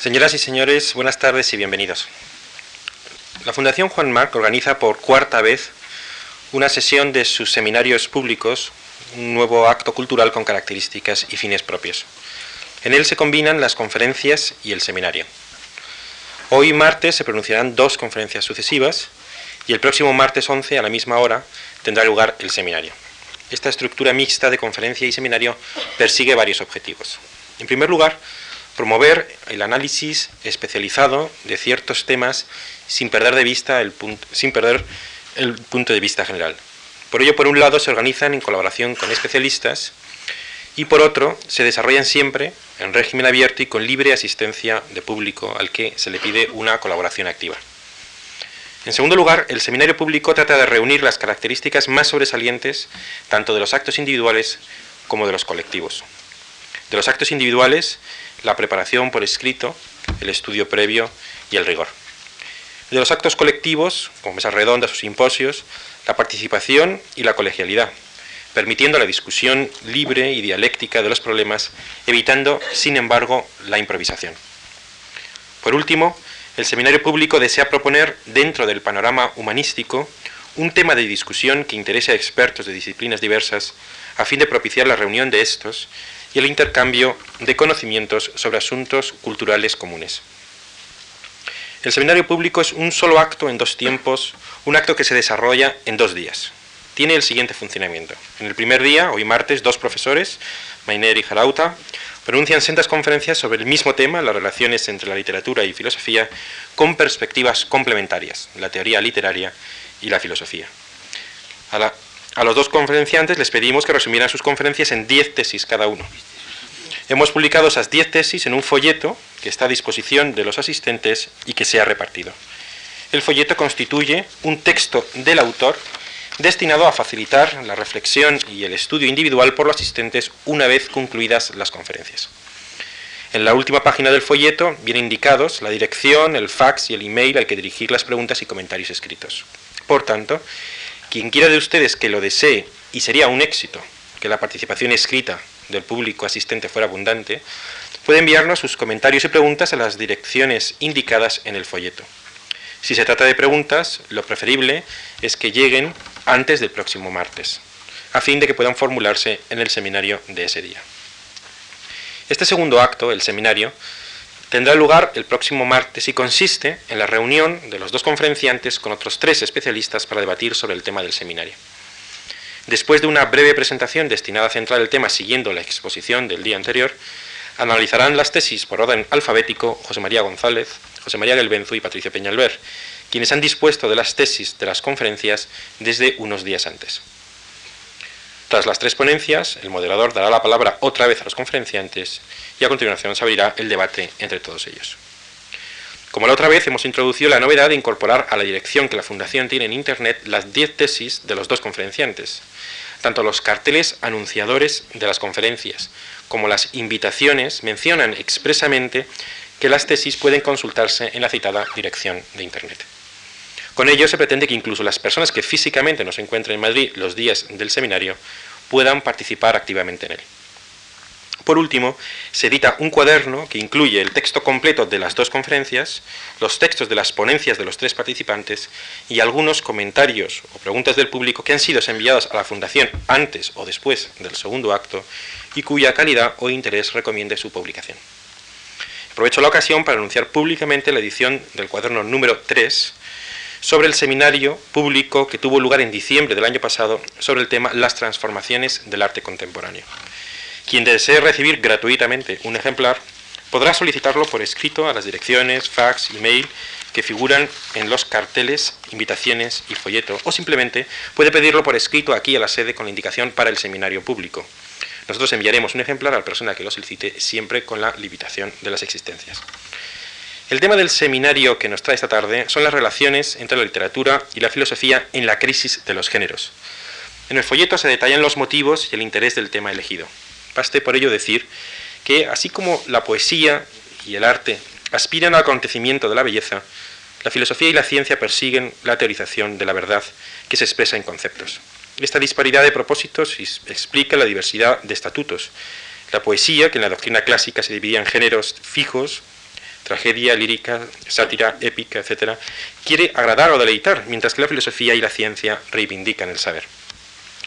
Señoras y señores, buenas tardes y bienvenidos. La Fundación Juan Marc organiza por cuarta vez una sesión de sus seminarios públicos, un nuevo acto cultural con características y fines propios. En él se combinan las conferencias y el seminario. Hoy martes se pronunciarán dos conferencias sucesivas y el próximo martes 11 a la misma hora tendrá lugar el seminario. Esta estructura mixta de conferencia y seminario persigue varios objetivos. En primer lugar, promover el análisis especializado de ciertos temas sin perder de vista el punto, sin perder el punto de vista general. Por ello, por un lado, se organizan en colaboración con especialistas y por otro, se desarrollan siempre en régimen abierto y con libre asistencia de público al que se le pide una colaboración activa. En segundo lugar, el seminario público trata de reunir las características más sobresalientes tanto de los actos individuales como de los colectivos. De los actos individuales, la preparación por escrito, el estudio previo y el rigor. De los actos colectivos, como mesas redondas o simposios, la participación y la colegialidad, permitiendo la discusión libre y dialéctica de los problemas, evitando, sin embargo, la improvisación. Por último, el seminario público desea proponer, dentro del panorama humanístico, un tema de discusión que interese a expertos de disciplinas diversas, a fin de propiciar la reunión de estos y el intercambio de conocimientos sobre asuntos culturales comunes. El seminario público es un solo acto en dos tiempos, un acto que se desarrolla en dos días. Tiene el siguiente funcionamiento. En el primer día, hoy martes, dos profesores, Mainer y Jarauta, pronuncian sendas conferencias sobre el mismo tema, las relaciones entre la literatura y filosofía, con perspectivas complementarias, la teoría literaria y la filosofía. A la a los dos conferenciantes les pedimos que resumieran sus conferencias en 10 tesis cada uno. Hemos publicado esas 10 tesis en un folleto que está a disposición de los asistentes y que se ha repartido. El folleto constituye un texto del autor destinado a facilitar la reflexión y el estudio individual por los asistentes una vez concluidas las conferencias. En la última página del folleto vienen indicados la dirección, el fax y el email al que dirigir las preguntas y comentarios escritos. Por tanto, quien quiera de ustedes que lo desee, y sería un éxito que la participación escrita del público asistente fuera abundante, puede enviarnos sus comentarios y preguntas a las direcciones indicadas en el folleto. Si se trata de preguntas, lo preferible es que lleguen antes del próximo martes, a fin de que puedan formularse en el seminario de ese día. Este segundo acto, el seminario, tendrá lugar el próximo martes y consiste en la reunión de los dos conferenciantes con otros tres especialistas para debatir sobre el tema del seminario. Después de una breve presentación destinada a centrar el tema siguiendo la exposición del día anterior, analizarán las tesis por orden alfabético José María González, José María Gelbenzu y Patricia Peñalver, quienes han dispuesto de las tesis de las conferencias desde unos días antes. Tras las tres ponencias, el moderador dará la palabra otra vez a los conferenciantes y a continuación se abrirá el debate entre todos ellos. Como la otra vez, hemos introducido la novedad de incorporar a la dirección que la Fundación tiene en Internet las diez tesis de los dos conferenciantes, tanto los carteles anunciadores de las conferencias como las invitaciones mencionan expresamente que las tesis pueden consultarse en la citada dirección de Internet. Con ello se pretende que incluso las personas que físicamente no se encuentren en Madrid los días del seminario puedan participar activamente en él. Por último, se edita un cuaderno que incluye el texto completo de las dos conferencias, los textos de las ponencias de los tres participantes y algunos comentarios o preguntas del público que han sido enviados a la Fundación antes o después del segundo acto y cuya calidad o interés recomiende su publicación. Aprovecho la ocasión para anunciar públicamente la edición del cuaderno número 3 sobre el seminario público que tuvo lugar en diciembre del año pasado sobre el tema Las transformaciones del arte contemporáneo. Quien desee recibir gratuitamente un ejemplar podrá solicitarlo por escrito a las direcciones, fax, email que figuran en los carteles, invitaciones y folleto, o simplemente puede pedirlo por escrito aquí a la sede con la indicación para el seminario público. Nosotros enviaremos un ejemplar a la persona que lo solicite siempre con la limitación de las existencias. El tema del seminario que nos trae esta tarde son las relaciones entre la literatura y la filosofía en la crisis de los géneros. En el folleto se detallan los motivos y el interés del tema elegido. Baste por ello decir que, así como la poesía y el arte aspiran al acontecimiento de la belleza, la filosofía y la ciencia persiguen la teorización de la verdad que se expresa en conceptos. Esta disparidad de propósitos explica la diversidad de estatutos. La poesía, que en la doctrina clásica se dividía en géneros fijos, tragedia, lírica, sátira, épica, etc., quiere agradar o deleitar, mientras que la filosofía y la ciencia reivindican el saber.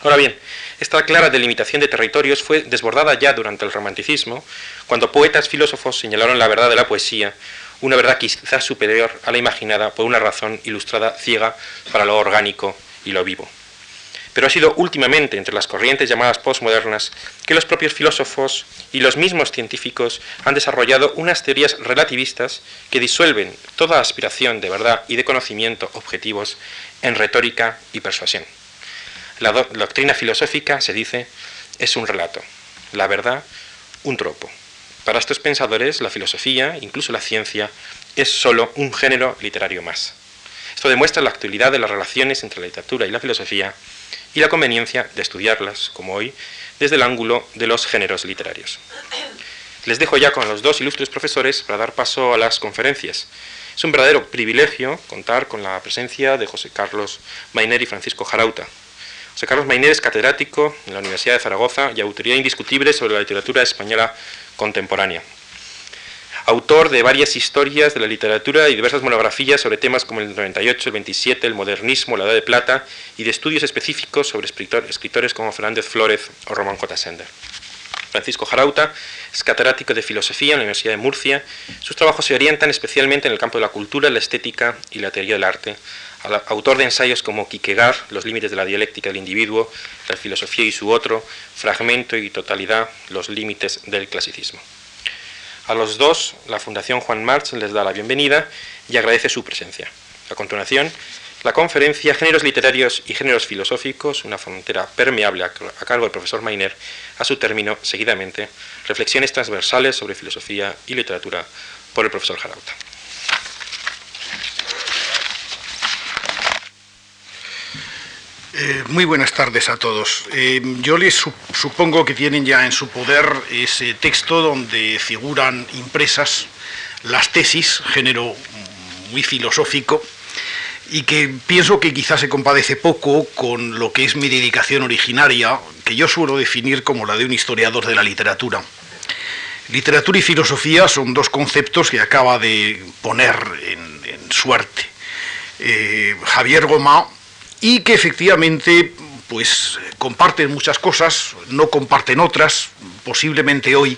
Ahora bien, esta clara delimitación de territorios fue desbordada ya durante el romanticismo, cuando poetas filósofos señalaron la verdad de la poesía, una verdad quizás superior a la imaginada por una razón ilustrada ciega para lo orgánico y lo vivo. Pero ha sido últimamente entre las corrientes llamadas postmodernas que los propios filósofos y los mismos científicos han desarrollado unas teorías relativistas que disuelven toda aspiración de verdad y de conocimiento objetivos en retórica y persuasión. La, doctrina filosófica, se dice, es un relato, la verdad, un tropo. Para estos pensadores, la filosofía, incluso la ciencia, es sólo un género literario más. Esto demuestra la actualidad de las relaciones entre la literatura y la filosofía y la conveniencia de estudiarlas, como hoy, desde el ángulo de los géneros literarios. Les dejo ya con los dos ilustres profesores para dar paso a las conferencias. Es un verdadero privilegio contar con la presencia de José Carlos Mainer y Francisco Jarauta, José Carlos Mainer es catedrático en la Universidad de Zaragoza y autoridad indiscutible sobre la literatura española contemporánea. Autor de varias historias de la literatura y diversas monografías sobre temas como el 98, el 27, el modernismo, la Edad de Plata y de estudios específicos sobre escritores como Fernández Flórez o Román J. Sender. Francisco Jarauta es catedrático de filosofía en la Universidad de Murcia. Sus trabajos se orientan especialmente en el campo de la cultura, la estética y la teoría del arte, autor de ensayos como Kierkegaard, Los límites de la dialéctica del individuo, La filosofía y su otro, Fragmento y totalidad, Los límites del clasicismo. A los dos, la Fundación Juan March les da la bienvenida y agradece su presencia. A continuación, la conferencia Géneros literarios y géneros filosóficos, una frontera permeable a cargo del profesor Mainer, a su término, seguidamente, reflexiones transversales sobre filosofía y literatura por el profesor Jarauta. Eh, muy buenas tardes a todos. Eh, yo les supongo que tienen ya en su poder ese texto donde figuran impresas las tesis, género muy filosófico, y que pienso que quizás se compadece poco con lo que es mi dedicación originaria, que yo suelo definir como la de un historiador de la literatura. Literatura y filosofía son dos conceptos que acaba de poner en, suerte. Eh, Javier Goma y que efectivamente pues comparten muchas cosas, no comparten otras, posiblemente hoy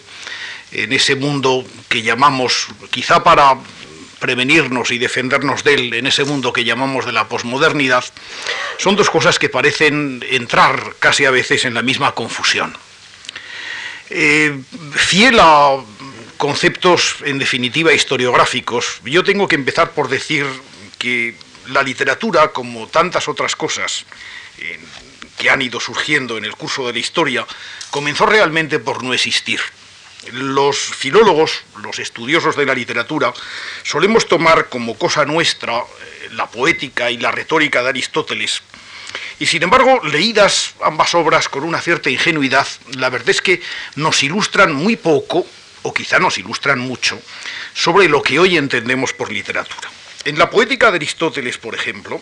en ese mundo que llamamos, quizá para prevenirnos y defendernos de él, en ese mundo que llamamos de la posmodernidad, son dos cosas que parecen entrar casi a veces en la misma confusión. Eh, fiel a conceptos en definitiva historiográficos, yo tengo que empezar por decir que la literatura, como tantas otras cosas eh, que han ido surgiendo en el curso de la historia, comenzó realmente por no existir. Los filólogos, los estudiosos de la literatura, solemos tomar como cosa nuestra eh, la poética y la retórica de Aristóteles, y sin embargo, leídas ambas obras con una cierta ingenuidad, la verdad es que nos ilustran muy poco, o quizá nos ilustran mucho, sobre lo que hoy entendemos por literatura. En la poética de Aristóteles, por ejemplo,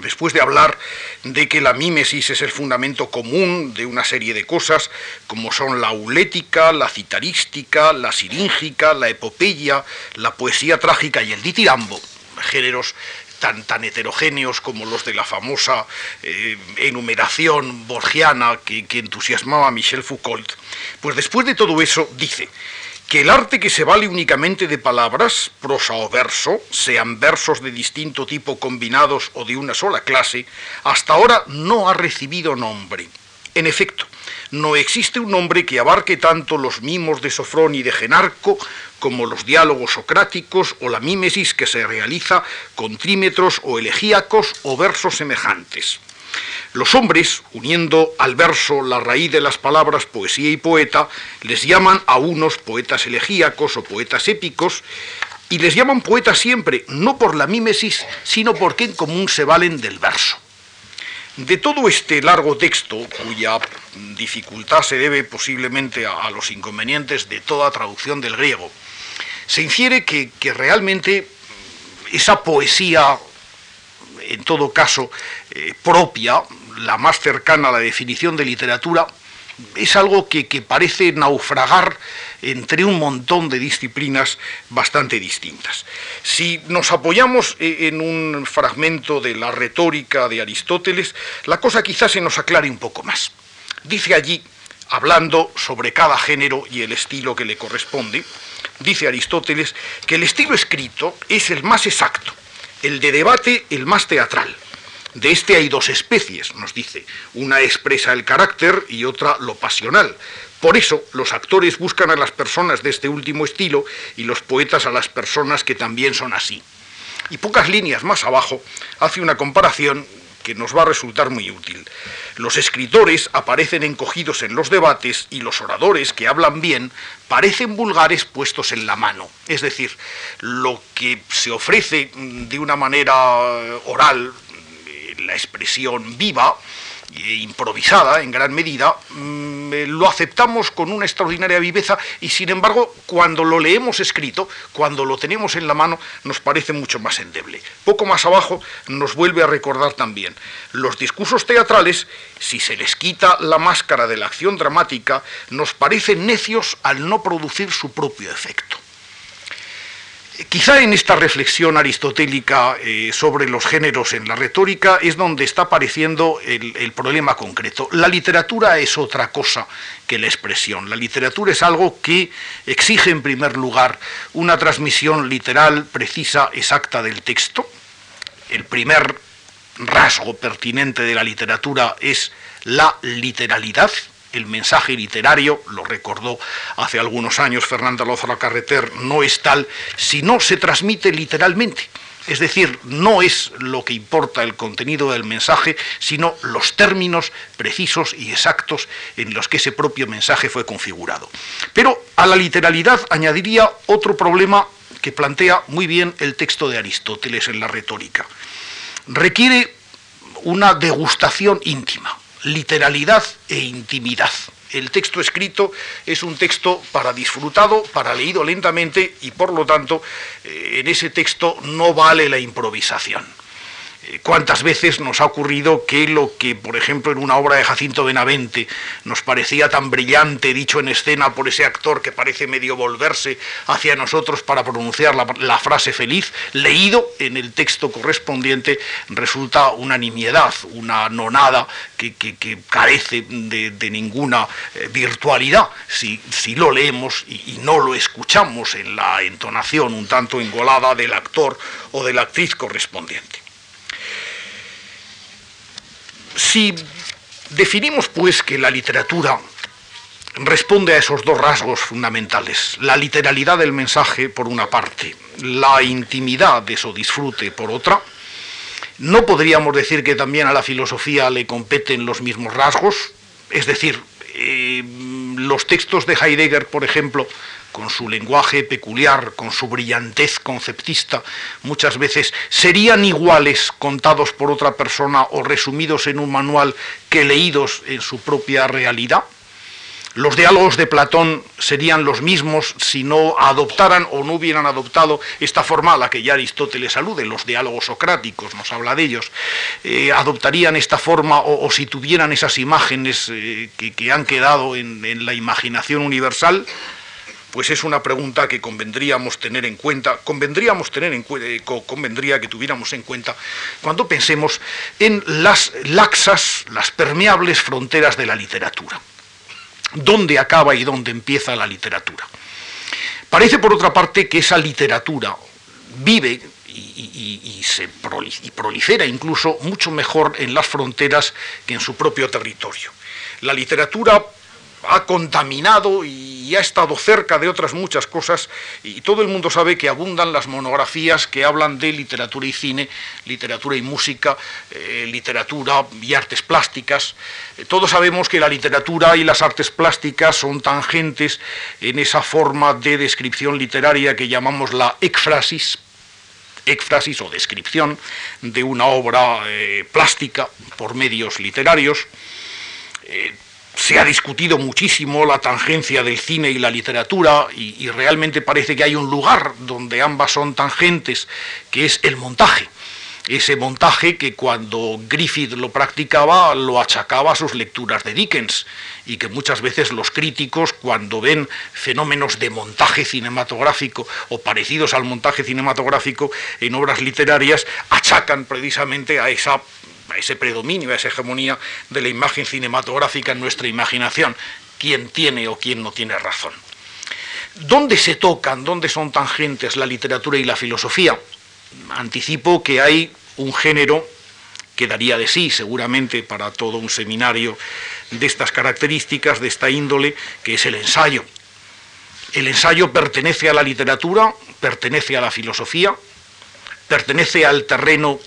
después de hablar de que la mímesis es el fundamento común de una serie de cosas, como son la aulética, la citarística, la siríngica, la epopeya, la poesía trágica y el ditirambo, géneros tan, tan heterogéneos como los de la famosa eh, enumeración borgiana que, que entusiasmaba a Michel Foucault, pues después de todo eso dice, que el arte que se vale únicamente de palabras, prosa o verso, sean versos de distinto tipo combinados o de una sola clase, hasta ahora no ha recibido nombre. En efecto, no existe un nombre que abarque tanto los mimos de Sofrón y de Genarco como los diálogos socráticos o la mímesis que se realiza con trímetros o elegíacos o versos semejantes. Los hombres, uniendo al verso la raíz de las palabras poesía y poeta, les llaman a unos poetas elegíacos o poetas épicos, y les llaman poetas siempre, no por la mímesis, sino porque en común se valen del verso. De todo este largo texto, cuya dificultad se debe posiblemente a, los inconvenientes de toda traducción del griego, se infiere que realmente esa poesía, en todo caso, eh, propia, la más cercana a la definición de literatura, es algo que, parece naufragar entre un montón de disciplinas bastante distintas. Si nos apoyamos e, en un fragmento de la retórica de Aristóteles, la cosa quizás se nos aclare un poco más. Dice allí, hablando sobre cada género y el estilo que le corresponde, dice Aristóteles que el estilo escrito es el más exacto, el de debate el más teatral. De este hay dos especies, nos dice. Una expresa el carácter y otra lo pasional. Por eso los actores buscan a las personas de este último estilo y los poetas a las personas que también son así. Y pocas líneas más abajo hace una comparación que nos va a resultar muy útil. Los escritores aparecen encogidos en los debates y los oradores que hablan bien parecen vulgares puestos en la mano. Es decir, lo que se ofrece de una manera oral, la expresión viva, improvisada en gran medida, mm, eh, lo aceptamos con una extraordinaria viveza y sin embargo cuando lo leemos escrito, cuando lo tenemos en la mano, nos parece mucho más endeble. Poco más abajo nos vuelve a recordar también, los discursos teatrales, si se les quita la máscara de la acción dramática, nos parecen necios al no producir su propio efecto. Quizá en esta reflexión aristotélica eh, sobre los géneros en la retórica es donde está apareciendo el, problema concreto. La literatura es otra cosa que la expresión. La literatura es algo que exige en primer lugar una transmisión literal, precisa, exacta del texto. El primer rasgo pertinente de la literatura es la literalidad, el mensaje literario, lo recordó hace algunos años Fernanda Lozano Carreter, no es tal si no se transmite literalmente. Es decir, no es lo que importa el contenido del mensaje, sino los términos precisos y exactos en los que ese propio mensaje fue configurado. Pero a la literalidad añadiría otro problema que plantea muy bien el texto de Aristóteles en la retórica. Requiere una degustación íntima literalidad e intimidad. El texto escrito es un texto para disfrutado, para leído lentamente y por lo tanto eh, en ese texto no vale la improvisación. ¿Cuántas veces nos ha ocurrido que lo que, por ejemplo, en una obra de Jacinto Benavente nos parecía tan brillante, dicho en escena por ese actor que parece medio volverse hacia nosotros para pronunciar la, frase feliz, leído en el texto correspondiente, resulta una nimiedad, una nonada que, carece de, ninguna eh, virtualidad si, lo leemos y no lo escuchamos en la entonación un tanto engolada del actor o de la actriz correspondiente. Si definimos pues que la literatura responde a esos dos rasgos fundamentales, la literalidad del mensaje por una parte, la intimidad de su disfrute por otra, no podríamos decir que también a la filosofía le competen los mismos rasgos, es decir, eh, los textos de Heidegger, por ejemplo, con su lenguaje peculiar, con su brillantez conceptista, muchas veces serían iguales contados por otra persona o resumidos en un manual que leídos en su propia realidad. Los diálogos de Platón serían los mismos si no adoptaran o no hubieran adoptado esta forma a la que ya Aristóteles alude, los diálogos socráticos, nos habla de ellos, eh, adoptarían esta forma o, si tuvieran esas imágenes eh, que, han quedado en la imaginación universal, pues es una pregunta que convendríamos tener en cuenta, convendríamos tener en eh, convendría que tuviéramos en cuenta cuando pensemos en las laxas, las permeables fronteras de la literatura. ¿Dónde acaba y dónde empieza la literatura? Parece, por otra parte, que esa literatura vive y, se prolifera incluso mucho mejor en las fronteras que en su propio territorio. La literatura ha contaminado y ha estado cerca de otras muchas cosas y todo el mundo sabe que abundan las monografías que hablan de literatura y cine, literatura y música, eh, literatura y artes plásticas. Eh, todos sabemos que la literatura y las artes plásticas son tangentes en esa forma de descripción literaria que llamamos la ekfrasis, ekfrasis o descripción de una obra eh, plástica por medios literarios se ha discutido muchísimo la tangencia del cine y la literatura y, realmente parece que hay un lugar donde ambas son tangentes, que es el montaje. ese montaje que cuando Griffith lo practicaba lo achacaba a sus lecturas de Dickens y que muchas veces los críticos cuando ven fenómenos de montaje cinematográfico o parecidos al montaje cinematográfico en obras literarias achacan precisamente a esa a ese predominio, a esa hegemonía de la imagen cinematográfica en nuestra imaginación, quién tiene o quién no tiene razón. ¿Dónde se tocan, dónde son tangentes la literatura y la filosofía? anticipo que hay un género que daría de sí seguramente para todo un seminario de estas características, de esta índole, que es el ensayo. El ensayo pertenece a la literatura, pertenece a la filosofía, pertenece al terreno,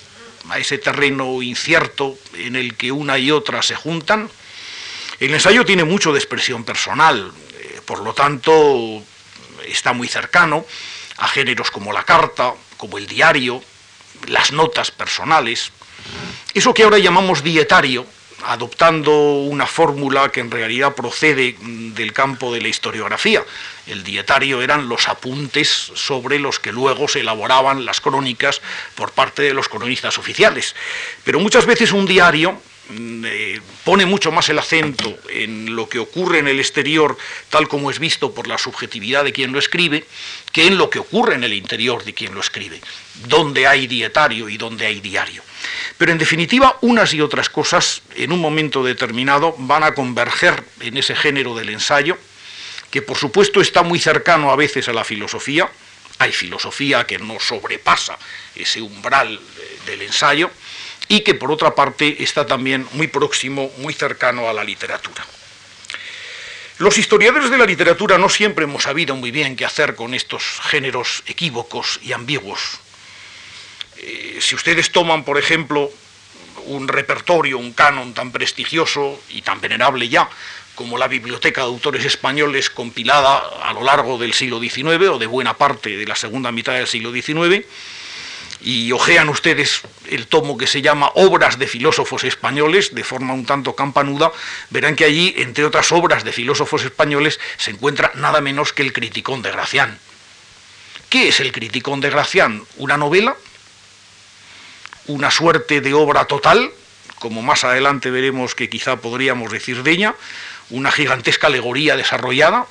a ese terreno incierto en el que una y otra se juntan. El ensayo tiene mucho de expresión personal, eh, por lo tanto está muy cercano a géneros como la carta, como el diario, las notas personales, eso que ahora llamamos dietario, adoptando una fórmula que en realidad procede del campo de la historiografía. El dietario eran los apuntes sobre los que luego se elaboraban las crónicas por parte de los cronistas oficiales. Pero muchas veces un diario Mm, eh, pone mucho más el acento en lo que ocurre en el exterior, tal como es visto por la subjetividad de quien lo escribe, que en lo que ocurre en el interior de quien lo escribe, donde hay dietario y donde hay diario. Pero en definitiva, unas y otras cosas en un momento determinado van a converger en ese género del ensayo, que por supuesto está muy cercano a veces a la filosofía, hay filosofía que no sobrepasa ese umbral eh, del ensayo, y que por otra parte está también muy próximo, muy cercano a la literatura. Los historiadores de la literatura no siempre hemos sabido muy bien qué hacer con estos géneros equívocos y ambiguos. Eh, si ustedes toman, por ejemplo, un repertorio, un canon tan prestigioso y tan venerable ya como la Biblioteca de Autores Españoles compilada a lo largo del siglo XIX o de buena parte de la segunda mitad del siglo XIX, y ojean ustedes el tomo que se llama Obras de filósofos españoles, de forma un tanto campanuda, verán que allí, entre otras obras de filósofos españoles, se encuentra nada menos que el Criticón de Gracián. ¿Qué es el Criticón de Gracián? ¿Una novela? ¿Una suerte de obra total? Como más adelante veremos que quizá podríamos decir de ella, una gigantesca alegoría desarrollada,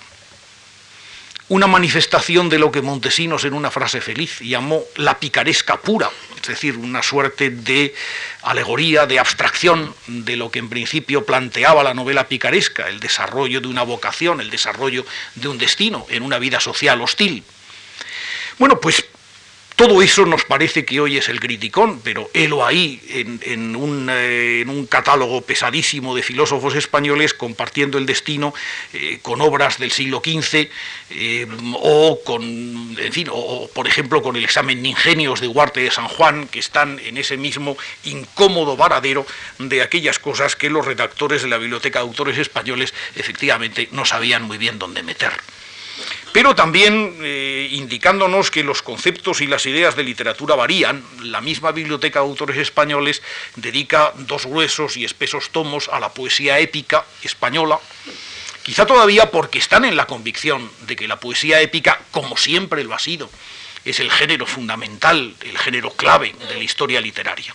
una manifestación de lo que Montesinos en una frase feliz llamó la picaresca pura, es decir, una suerte de alegoría, de abstracción de lo que en principio planteaba la novela picaresca, el desarrollo de una vocación, el desarrollo de un destino en una vida social hostil. Bueno, pues todo eso nos parece que hoy es el criticón, pero helo ahí en, un, eh, un, catálogo pesadísimo de filósofos españoles compartiendo el destino eh, con obras del siglo XV eh, o con, o, por ejemplo con el examen de ingenios de Huarte de San Juan, que están en ese mismo incómodo varadero de aquellas cosas que los redactores de la Biblioteca de Autores Españoles efectivamente no sabían muy bien dónde meter pero también eh, indicándonos que los conceptos y las ideas de literatura varían. La misma Biblioteca de Autores Españoles dedica dos gruesos y espesos tomos a la poesía épica española, quizá todavía porque están en la convicción de que la poesía épica, como siempre lo ha sido, es el género fundamental, el género clave de la historia literaria.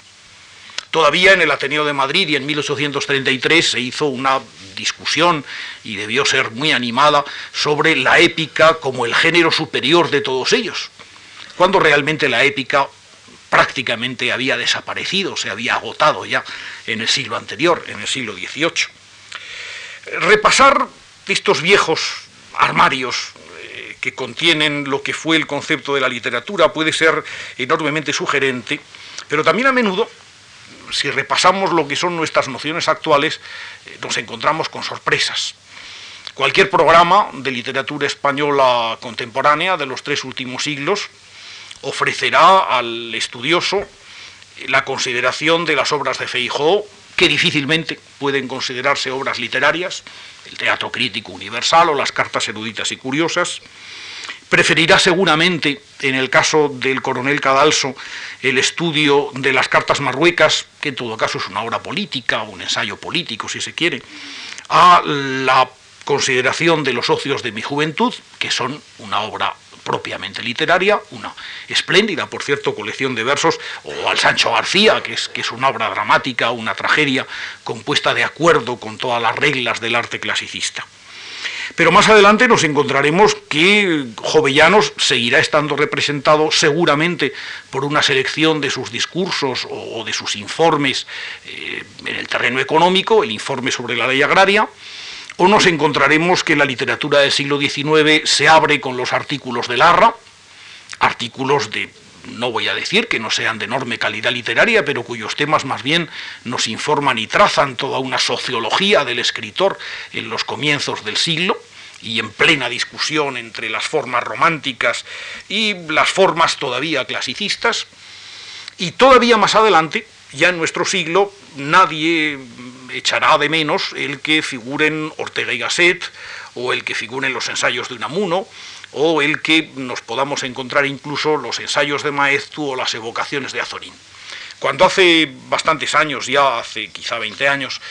Todavía en el Ateneo de Madrid y en 1833 se hizo una discusión y debió ser muy animada sobre la épica como el género superior de todos ellos, cuando realmente la épica prácticamente había desaparecido, se había agotado ya en el siglo anterior, en el siglo XVIII. Repasar estos viejos armarios eh, que contienen lo que fue el concepto de la literatura puede ser enormemente sugerente, pero también a menudo si repasamos lo que son nuestras nociones actuales, eh, nos encontramos con sorpresas. Cualquier programa de literatura española contemporánea de los tres últimos siglos ofrecerá al estudioso la consideración de las obras de Feijó, que difícilmente pueden considerarse obras literarias, el teatro crítico universal o las cartas eruditas y curiosas, Preferirá seguramente, en el caso del coronel Cadalso, el estudio de las cartas marruecas, que en todo caso es una obra política, un ensayo político, si se quiere, a la consideración de los ocios de mi juventud, que son una obra propiamente literaria, una espléndida, por cierto, colección de versos, o al Sancho García, que es, que es una obra dramática, una tragedia compuesta de acuerdo con todas las reglas del arte clasicista. Pero más adelante nos encontraremos que Jovellanos seguirá estando representado seguramente por una selección de sus discursos o de sus informes eh, en el terreno económico, el informe sobre la ley agraria, o nos encontraremos que la literatura del siglo XIX se abre con los artículos de Larra, artículos de no voy a decir que no sean de enorme calidad literaria, pero cuyos temas más bien nos informan y trazan toda una sociología del escritor en los comienzos del siglo y en plena discusión entre las formas románticas y las formas todavía clasicistas. Y todavía más adelante, ya en nuestro siglo, nadie echará de menos el que figuren Ortega y Gasset o el que figuren los ensayos de Unamuno o el que nos podamos encontrar incluso los ensayos de Maeztu o las evocaciones de Azorín. Cuando hace bastantes años, ya hace quizá 20 años,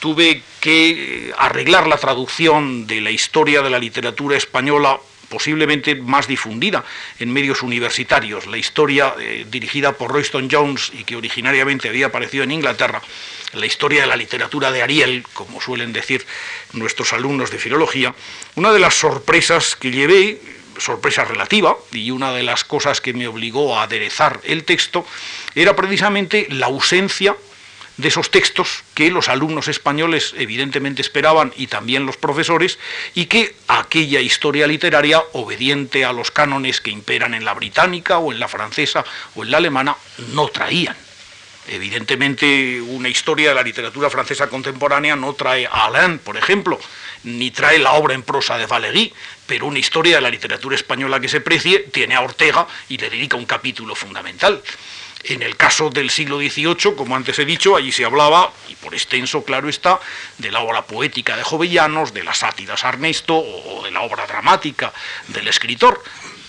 tuve que arreglar la traducción de la historia de la literatura española posiblemente más difundida en medios universitarios, la historia eh, dirigida por Royston Jones y que originariamente había aparecido en Inglaterra, la historia de la literatura de Ariel, como suelen decir nuestros alumnos de filología, una de las sorpresas que llevé, sorpresa relativa, y una de las cosas que me obligó a aderezar el texto, era precisamente la ausencia de esos textos que los alumnos españoles evidentemente esperaban y también los profesores, y que aquella historia literaria, obediente a los cánones que imperan en la británica o en la francesa o en la alemana, no traían. Evidentemente, una historia de la literatura francesa contemporánea no trae a Alain, por ejemplo, ni trae la obra en prosa de Valéry, pero una historia de la literatura española que se precie tiene a Ortega y le dedica un capítulo fundamental. En el caso del siglo XVIII, como antes he dicho, allí se hablaba, y por extenso, claro está, de la obra poética de Jovellanos, de las sátiras Arnesto o de la obra dramática del escritor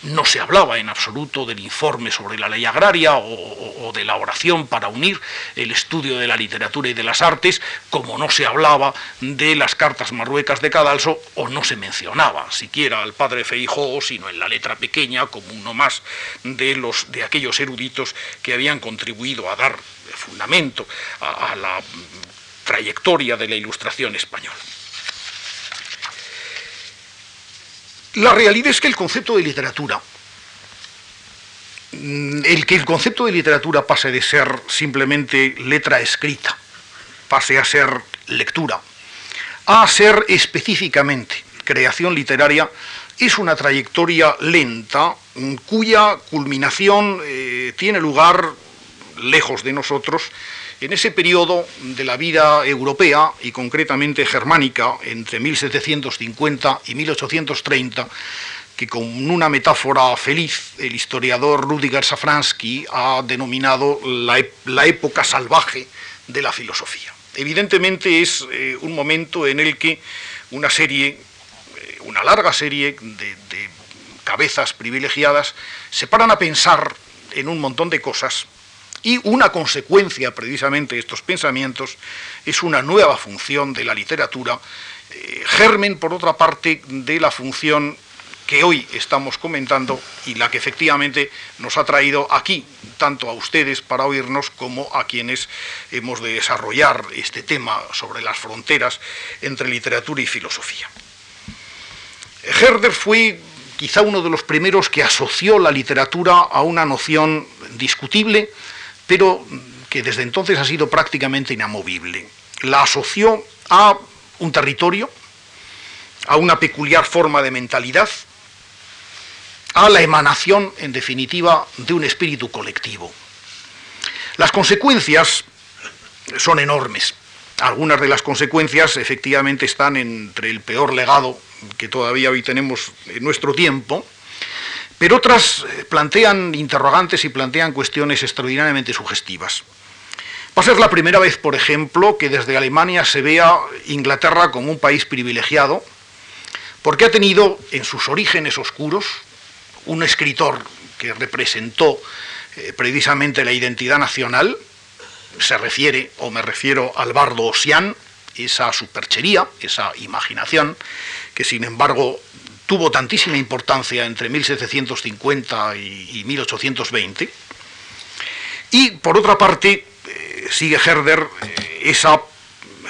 no se hablaba en absoluto del informe sobre la ley agraria o, de la oración para unir el estudio de la literatura y de las artes, como no se hablaba de las cartas marruecas de Cadalso o no se mencionaba siquiera al padre Feijó, sino en la letra pequeña como uno más de, los, de aquellos eruditos que habían contribuido a dar fundamento a la trayectoria de la ilustración española. La realidad es que el concepto de literatura, mm, el que el concepto de literatura pase de ser simplemente letra escrita, pase a ser lectura, a ser específicamente creación literaria, es una trayectoria lenta mm, cuya culminación eh, tiene lugar lejos de nosotros en ese periodo de la vida europea y concretamente germánica, entre 1750 y 1830, que con una metáfora feliz el historiador Rudiger Safransky ha denominado la, época salvaje de la filosofía. Evidentemente es eh, un momento en el que una serie, eh, una larga serie de, de cabezas privilegiadas se paran a pensar en un montón de cosas y una consecuencia precisamente de estos pensamientos es una nueva función de la literatura, eh, germen por otra parte de la función que hoy estamos comentando y la que efectivamente nos ha traído aquí, tanto a ustedes para oírnos como a quienes hemos de desarrollar este tema sobre las fronteras entre literatura y filosofía. Herder fue quizá uno de los primeros que asoció la literatura a una noción discutible, pero que desde entonces ha sido prácticamente inamovible. La asoció a un territorio, a una peculiar forma de mentalidad, a la emanación, en definitiva, de un espíritu colectivo. Las consecuencias son enormes. Algunas de las consecuencias efectivamente están entre el peor legado que todavía hoy tenemos en nuestro tiempo, pero otras eh, plantean interrogantes y plantean cuestiones extraordinariamente sugestivas. Va a ser la primera vez, por ejemplo, que desde Alemania se vea Inglaterra como un país privilegiado, porque ha tenido en sus orígenes oscuros un escritor que representó eh, precisamente la identidad nacional, se refiere, o me refiero al bardo Osian, esa superchería, esa imaginación, que sin embargo tuvo tantísima importancia entre 1750 y, 1820. Y por otra parte, eh, sigue Herder, eh, esa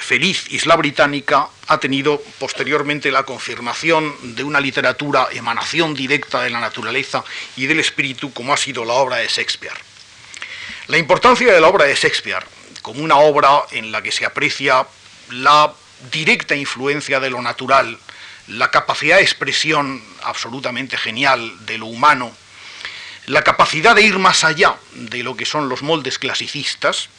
feliz isla británica ha tenido posteriormente la confirmación de una literatura emanación directa de la naturaleza y del espíritu como ha sido la obra de Shakespeare. La importancia de la obra de Shakespeare como una obra en la que se aprecia la directa influencia de lo natural, la capacidad de expresión absolutamente genial de lo humano, la capacidad de ir más allá de lo que son los moldes clasicistas,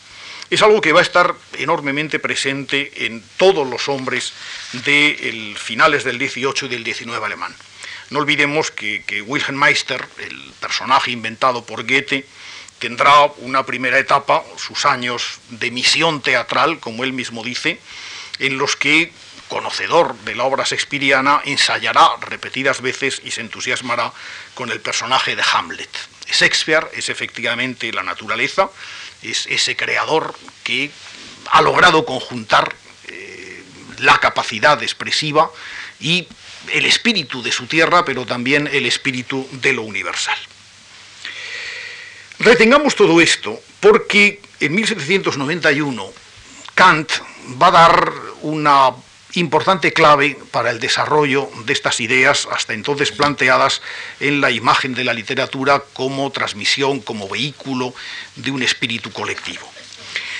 es algo que va a estar enormemente presente en todos los hombres de finales del 18 y del 19 alemán. No olvidemos que, Wilhelm Meister, el personaje inventado por Goethe, tendrá una primera etapa, sus años de misión teatral, como él mismo dice, en los que, conocedor de la obra shakespeariana, ensayará repetidas veces y se entusiasmará con el personaje de Hamlet. Shakespeare es efectivamente la naturaleza, es ese creador que ha logrado conjuntar eh, la capacidad expresiva y el espíritu de su tierra, pero también el espíritu de lo universal. Retengamos todo esto porque en 1791 Kant va a dar una importante clave para el desarrollo de estas ideas hasta entonces planteadas en la imagen de la literatura como transmisión, como vehículo de un espíritu colectivo.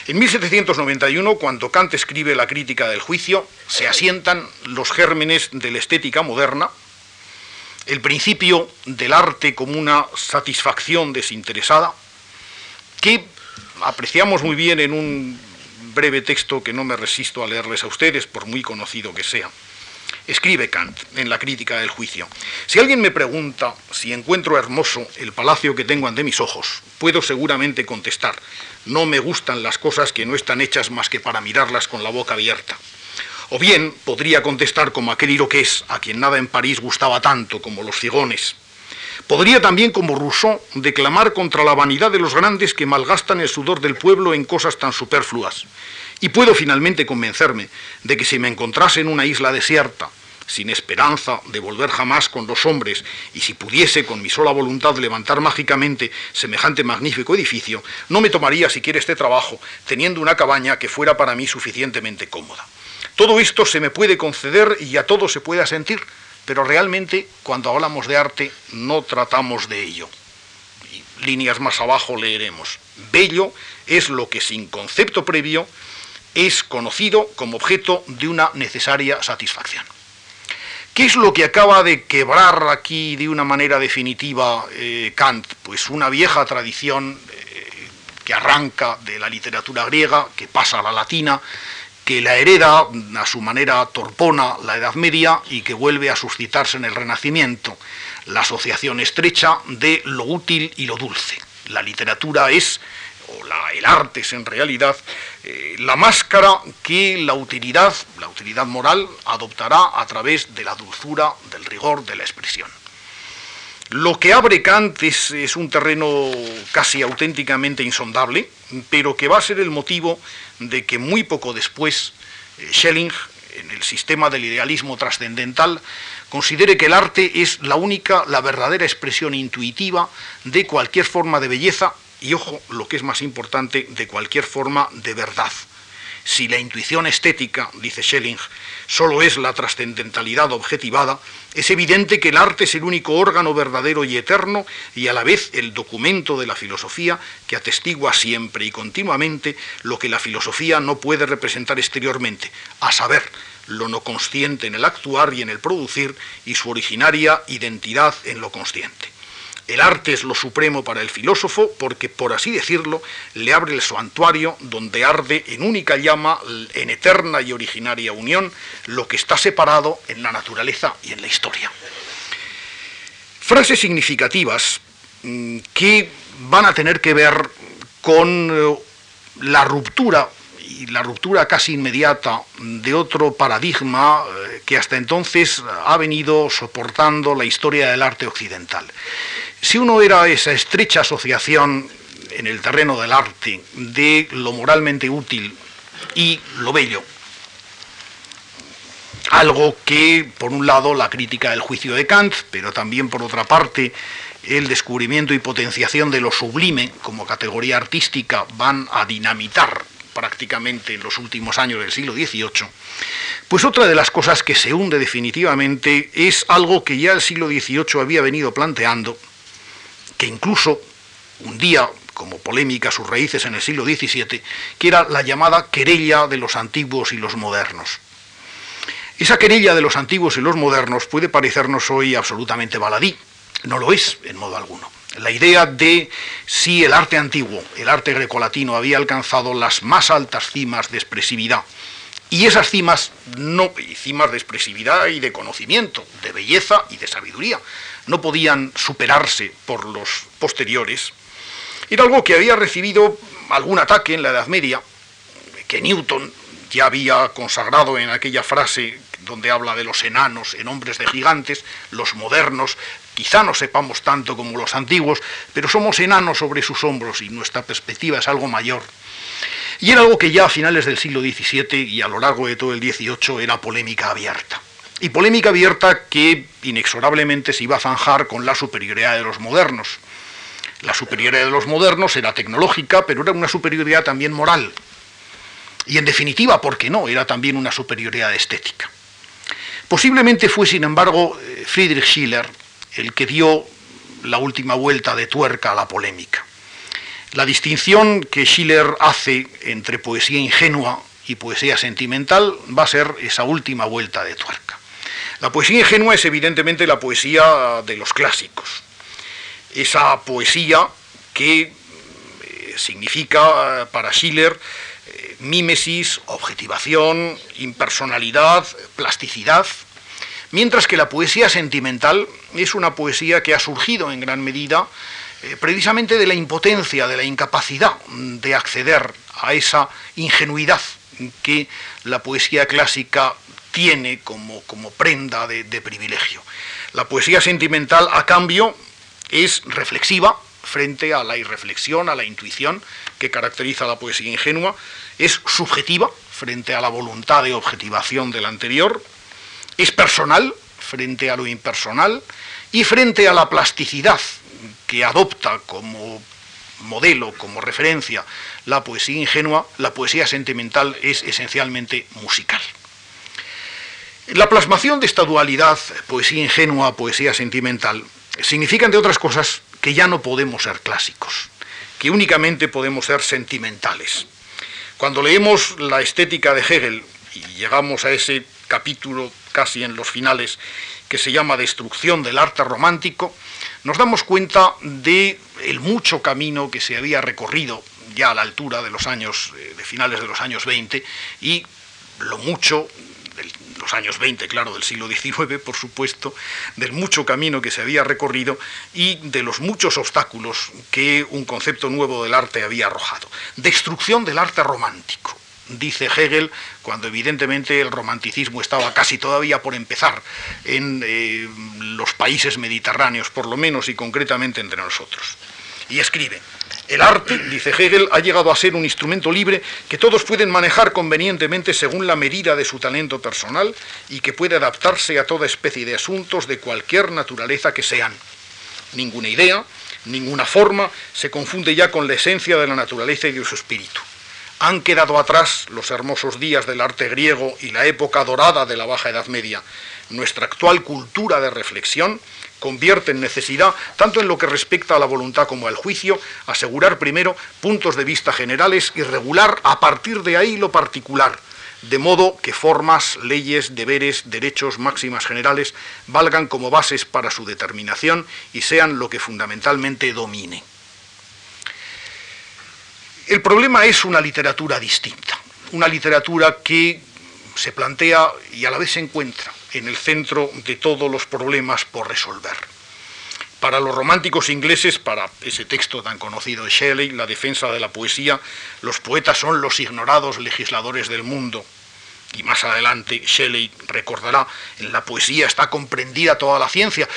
En 1791, cuando Kant escribe la crítica del juicio, se asientan los gérmenes de la estética moderna, el principio del arte como una satisfacción desinteresada, que apreciamos muy bien en un breve texto que no me resisto a leerles a ustedes, por muy conocido que sea. Escribe Kant en la crítica del juicio. Si alguien me pregunta si encuentro hermoso el palacio que tengo ante mis ojos, puedo seguramente contestar, no me gustan las cosas que no están hechas más que para mirarlas con la boca abierta. O bien podría contestar como aquel iroqués a quien nada en París gustaba tanto como los cigones, Podría también, como Rousseau, declamar contra la vanidad de los grandes que malgastan el sudor del pueblo en cosas tan superfluas. Y puedo finalmente convencerme de que si me encontrase en una isla desierta, sin esperanza de volver jamás con los hombres, y si pudiese con mi sola voluntad levantar mágicamente semejante magnífico edificio, no me tomaría siquiera este trabajo, teniendo una cabaña que fuera para mí suficientemente cómoda. Todo esto se me puede conceder y a todo se puede asentir, pero realmente cuando hablamos de arte no tratamos de ello. líneas más abajo leeremos. Bello es lo que sin concepto previo es conocido como objeto de una necesaria satisfacción. ¿Qué es lo que acaba de quebrar aquí de una manera definitiva eh, Kant? Pues una vieja tradición eh, que arranca de la literatura griega, que pasa a la latina, que la hereda a su manera torpona la Edad Media y que vuelve a suscitarse en el Renacimiento, la asociación estrecha de lo útil y lo dulce. La literatura es, o el arte es en realidad, eh, la máscara que la utilidad, la utilidad moral, adoptará a través de la dulzura, del rigor, de la expresión. Lo que abre Kant es, es, un terreno casi auténticamente insondable, pero que va a ser el motivo de que muy poco después eh, Schelling, en el sistema del idealismo trascendental, considere que el arte es la única, la verdadera expresión intuitiva de cualquier forma de belleza y, ojo, lo que es más importante, de cualquier forma de verdad. Si la intuición estética, dice Schelling, solo es la trascendentalidad objetivada, es evidente que el arte es el único órgano verdadero y eterno y a la vez el documento de la filosofía que atestigua siempre y continuamente lo que la filosofía no puede representar exteriormente, a saber, lo no consciente en el actuar y en el producir y su originaria identidad en lo consciente. El arte es lo supremo para el filósofo porque, por así decirlo, le abre el santuario donde arde en única llama, en eterna y originaria unión, lo que está separado en la naturaleza y en la historia. Frases significativas mm, que van a tener que ver con eh, la ruptura y la ruptura casi inmediata de otro paradigma eh, que hasta entonces ha venido soportando la historia del arte occidental. Si uno era esa estrecha asociación en el terreno del arte de lo moralmente útil y lo bello, algo que, por un lado, la crítica del juicio de Kant, pero también, por otra parte, el descubrimiento y potenciación de lo sublime como categoría artística van a dinamitar prácticamente en los últimos años del siglo XVIII, pues otra de las cosas que se hunde definitivamente es algo que ya el siglo XVIII había venido planteando, que incluso un día como polémica sus raíces en el siglo XVII, que era la llamada querella de los antiguos y los modernos. Esa querella de los antiguos y los modernos puede parecernos hoy absolutamente baladí, no lo es en modo alguno. La idea de si el arte antiguo, el arte grecolatino, había alcanzado las más altas cimas de expresividad, y esas cimas, no, cimas de expresividad y de conocimiento, de belleza y de sabiduría, no podían superarse por los posteriores, era algo que había recibido algún ataque en la Edad Media, que Newton ya había consagrado en aquella frase donde habla de los enanos en hombres de gigantes, los modernos, quizá no sepamos tanto como los antiguos, pero somos enanos sobre sus hombros y nuestra perspectiva es algo mayor. Y era algo que ya a finales del siglo XVII y a lo largo de todo el XVIII era polémica abierta. Y polémica abierta que inexorablemente se iba a zanjar con la superioridad de los modernos. La superioridad de los modernos era tecnológica, pero era una superioridad también moral. Y en definitiva, ¿por qué no? Era también una superioridad estética. Posiblemente fue, sin embargo, eh, Friedrich Schiller el que dio la última vuelta de tuerca a la polémica. La distinción que Schiller hace entre poesía ingenua y poesía sentimental va a ser esa última vuelta de tuerca. La poesía ingenua es evidentemente la poesía de los clásicos, esa poesía que eh, significa para Schiller mímesis, objetivación, impersonalidad, plasticidad, mientras que la poesía sentimental es una poesía que ha surgido en gran medida eh, precisamente de la impotencia, de la incapacidad de acceder a esa ingenuidad que la poesía clásica tiene como, como prenda de privilegio. La poesía sentimental, a cambio, es reflexiva frente a la irreflexión, a la intuición que caracteriza la poesía ingenua, es subjetiva frente a la voluntad de objetivación del anterior, es personal frente a lo impersonal y frente a la plasticidad que adopta como modelo, como referencia la poesía ingenua, la poesía sentimental es esencialmente musical. La plasmación de esta dualidad, poesía ingenua, poesía sentimental, significa, entre otras cosas, que ya no podemos ser clásicos, que únicamente podemos ser sentimentales. Cuando leemos la estética de Hegel y llegamos a ese capítulo casi en los finales que se llama Destrucción del arte romántico, nos damos cuenta de el mucho camino que se había recorrido ya a la altura de los años eh, de finales de los años 20 y lo mucho los años 20, claro, del siglo XIX, por supuesto, del mucho camino que se había recorrido y de los muchos obstáculos que un concepto nuevo del arte había arrojado. Destrucción del arte romántico dice Hegel, cuando evidentemente el romanticismo estaba casi todavía por empezar en eh, los países mediterráneos, por lo menos y concretamente entre nosotros. Y escribe, el arte, dice Hegel, ha llegado a ser un instrumento libre que todos pueden manejar convenientemente según la medida de su talento personal y que puede adaptarse a toda especie de asuntos de cualquier naturaleza que sean. Ninguna idea, ninguna forma se confunde ya con la esencia de la naturaleza y de su espíritu. Han quedado atrás los hermosos días del arte griego y la época dorada de la Baja Edad Media. Nuestra actual cultura de reflexión convierte en necesidad, tanto en lo que respecta a la voluntad como al juicio, asegurar primero puntos de vista generales y regular a partir de ahí lo particular, de modo que formas, leyes, deberes, derechos, máximas generales valgan como bases para su determinación y sean lo que fundamentalmente domine. El problema es una literatura distinta, una literatura que se plantea y a la vez se encuentra en el centro de todos los problemas por resolver. Para los románticos ingleses, para ese texto tan conocido de Shelley, la defensa de la poesía, los poetas son los ignorados legisladores del mundo. Y más adelante Shelley recordará, en la poesía está comprendida toda la ciencia.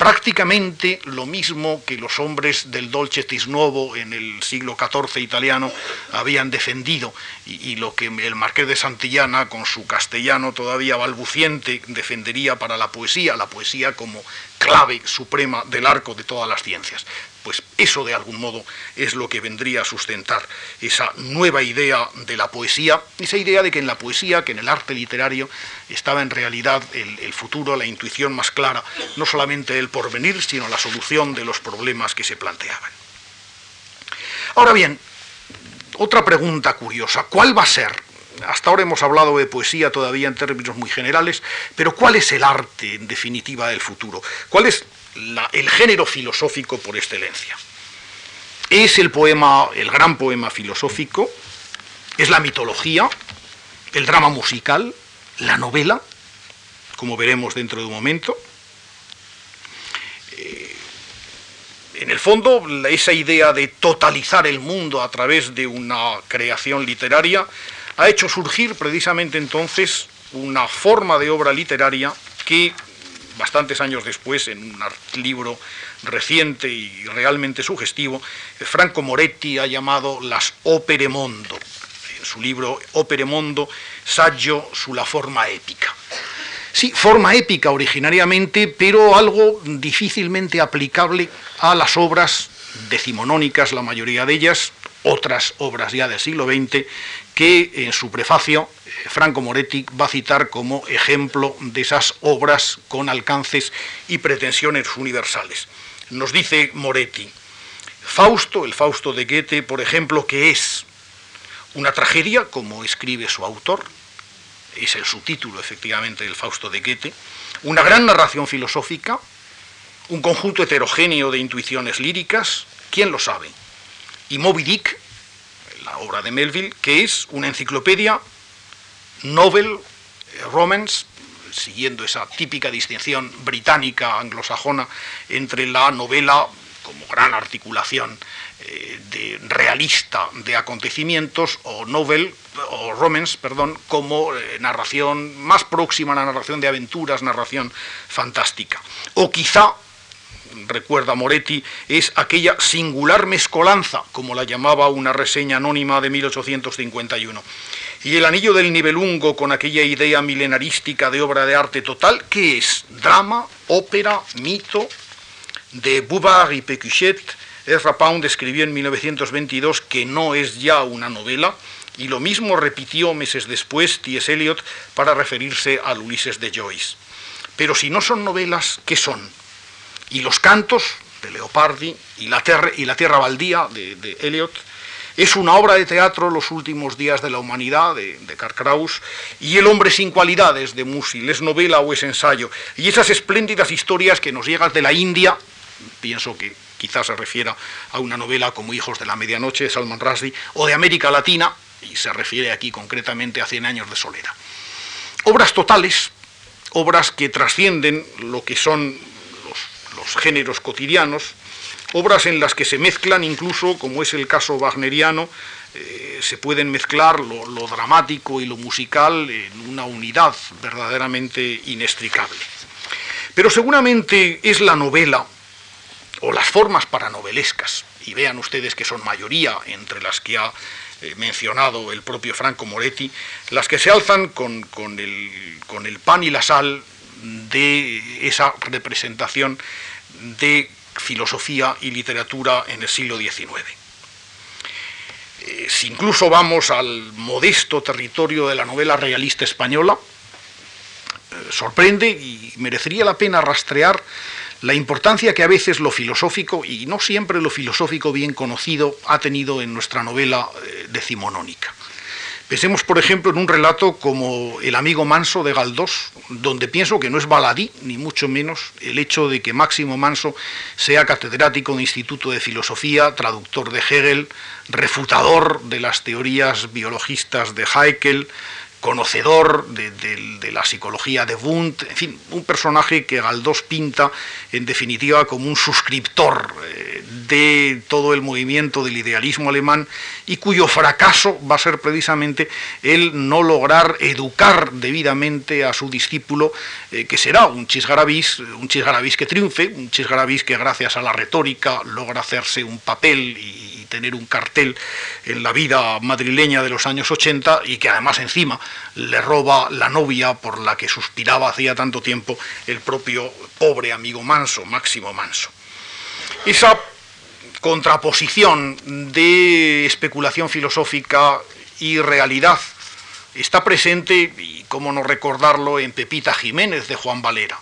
Prácticamente lo mismo que los hombres del Dolce Tisnovo en el siglo XIV italiano habían defendido y, lo que el marqués de Santillana con su castellano todavía balbuciente defendería para la poesía, la poesía como clave suprema del arco de todas las ciencias. Pues eso de algún modo es lo que vendría a sustentar esa nueva idea de la poesía, esa idea de que en la poesía, que en el arte literario, estaba en realidad el, futuro, la intuición más clara, no solamente el porvenir, sino la solución de los problemas que se planteaban. Ahora bien, otra pregunta curiosa, ¿cuál va a ser? Hasta ahora hemos hablado de poesía todavía en términos muy generales, pero ¿cuál es el arte en definitiva del futuro? ¿Cuál es el género filosófico por excelencia. Es el poema, el gran poema filosófico, es la mitología, el drama musical, la novela, como veremos dentro de un momento. Eh, en el fondo, esa idea de totalizar el mundo a través de una creación literaria ha hecho surgir precisamente entonces una forma de obra literaria que bastantes años después, en un libro reciente y realmente sugestivo, Franco Moretti ha llamado las opere mondo, en su libro Opere mondo, saggio sulla forma épica. Sí, forma épica originariamente, pero algo difícilmente aplicable a las obras decimonónicas, la mayoría de ellas, otras obras ya del siglo XX, que en su prefacio Franco Moretti va a citar como ejemplo de esas obras con alcances y pretensiones universales. Nos dice Moretti, Fausto, el Fausto de Goethe, por ejemplo, que es una tragedia, como escribe su autor, es el subtítulo efectivamente del Fausto de Goethe, una gran narración filosófica, un conjunto heterogéneo de intuiciones líricas, ¿quién lo sabe? Y Moby Dick, obra de Melville, que es una enciclopedia novel, eh, romance, siguiendo esa típica distinción británica anglosajona entre la novela como gran articulación eh, de realista de acontecimientos o novel o romance, perdón, como eh, narración más próxima a la narración de aventuras, narración fantástica. O quizá recuerda Moretti, es aquella singular mezcolanza, como la llamaba una reseña anónima de 1851. Y el anillo del nivelungo con aquella idea milenarística de obra de arte total, ¿qué es? Drama, ópera, mito, de Bouvard y Pécuchet. Ezra Pound escribió en 1922 que no es ya una novela, y lo mismo repitió meses después T.S. Eliot para referirse al Ulises de Joyce. Pero si no son novelas, ¿qué son? Y los cantos de Leopardi y la, y la Tierra Baldía de, Eliot es una obra de teatro, Los últimos días de la humanidad, de, de Kraus, y El hombre sin cualidades, de Musil, es novela o es ensayo. Y esas espléndidas historias que nos llegan de la India, pienso que quizás se refiera a una novela como Hijos de la Medianoche de Salman Rushdie, o de América Latina, y se refiere aquí concretamente a Cien años de soledad. Obras totales, obras que trascienden lo que son los géneros cotidianos, obras en las que se mezclan incluso, como es el caso wagneriano, eh, se pueden mezclar lo, dramático y lo musical en una unidad verdaderamente inextricable. Pero seguramente es la novela o las formas paranovelescas, y vean ustedes que son mayoría entre las que ha eh, mencionado el propio Franco Moretti, las que se alzan con, con, el, con el pan y la sal de esa representación de filosofía y literatura en el siglo XIX. Eh, si incluso vamos al modesto territorio de la novela realista española, eh, sorprende y merecería la pena rastrear la importancia que a veces lo filosófico, y no siempre lo filosófico bien conocido, ha tenido en nuestra novela eh, decimonónica. Pensemos, por ejemplo, en un relato como El amigo manso de Galdós, donde pienso que no es baladí, ni mucho menos, el hecho de que Máximo Manso sea catedrático de Instituto de Filosofía, traductor de Hegel, refutador de las teorías biologistas de Haeckel, conocedor de, la psicología de Wundt, en fin, un personaje que Galdós pinta en definitiva como un suscriptor eh, de todo el movimiento del idealismo alemán y cuyo fracaso va a ser precisamente el no lograr educar debidamente a su discípulo, eh, que será un chisgarabís, un chisgarabís que triunfe, un chisgarabís que gracias a la retórica logra hacerse un papel y tener un cartel en la vida madrileña de los años 80 y que además encima le roba la novia por la que suspiraba hacía tanto tiempo el propio pobre amigo Manso, Máximo Manso. Esa contraposición de especulación filosófica y realidad está presente, y cómo no recordarlo, en Pepita Jiménez de Juan Valera.